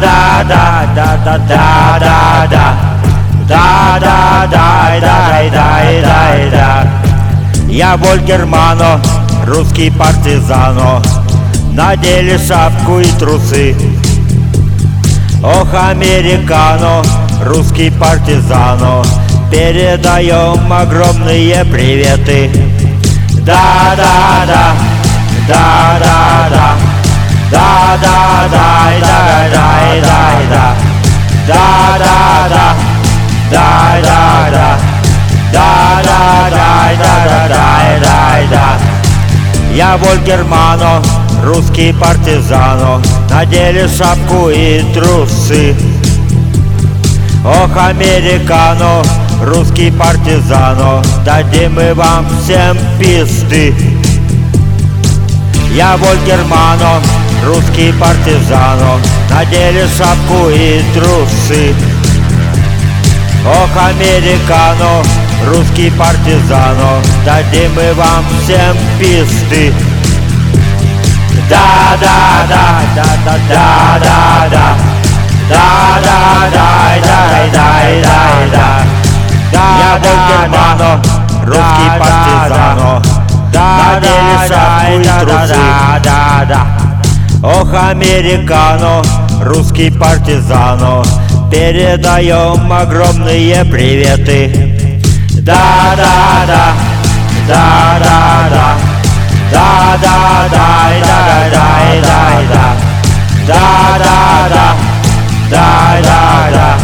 Да, да, да, да, да, да, да, да. Да, да, дай, дай, дай, да. Я Вольгермано, русский партизано, Надели шапку и трусы. Ох, американо, русский партизано, Передаем огромные приветы. Да, да, Я Вольгермано, русский партизано, Надели шапку и трусы. Ох, американо, русский партизано, Дадим мы вам всем пизды. Я Вольгермано, русский партизано, Надели шапку и трусы. Ох, американо, русский партизано, Дадим мы вам всем пизды. Да, да, да, да, да, да, да, да. Да, да, дай, дай, дай, дай, да. Я Вольгермано, русский партизано, Надели шапку и трусы. Да, да, Ох, американо, русский партизано, Передаем огромные приветы. Да, да, да, да, да, да. Да, да, дай, дай, дай, дай, да. Да, да, да. Дай, да, да.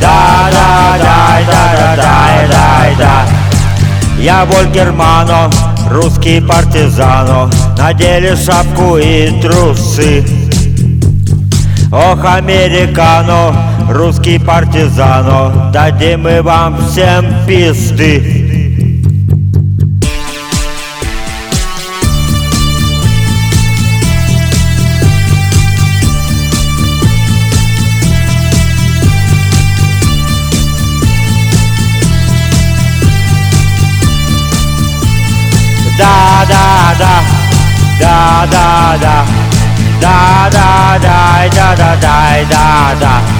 Да, да, дай, да, да, дай, дай, да. Я Вольгермано, русский партизано, Надели шапку и трусы. Ох, американо, русский партизано, Дадим мы вам всем пизды. Да, да, да, да, да, да, да, да, да, да, дай, да, да, да,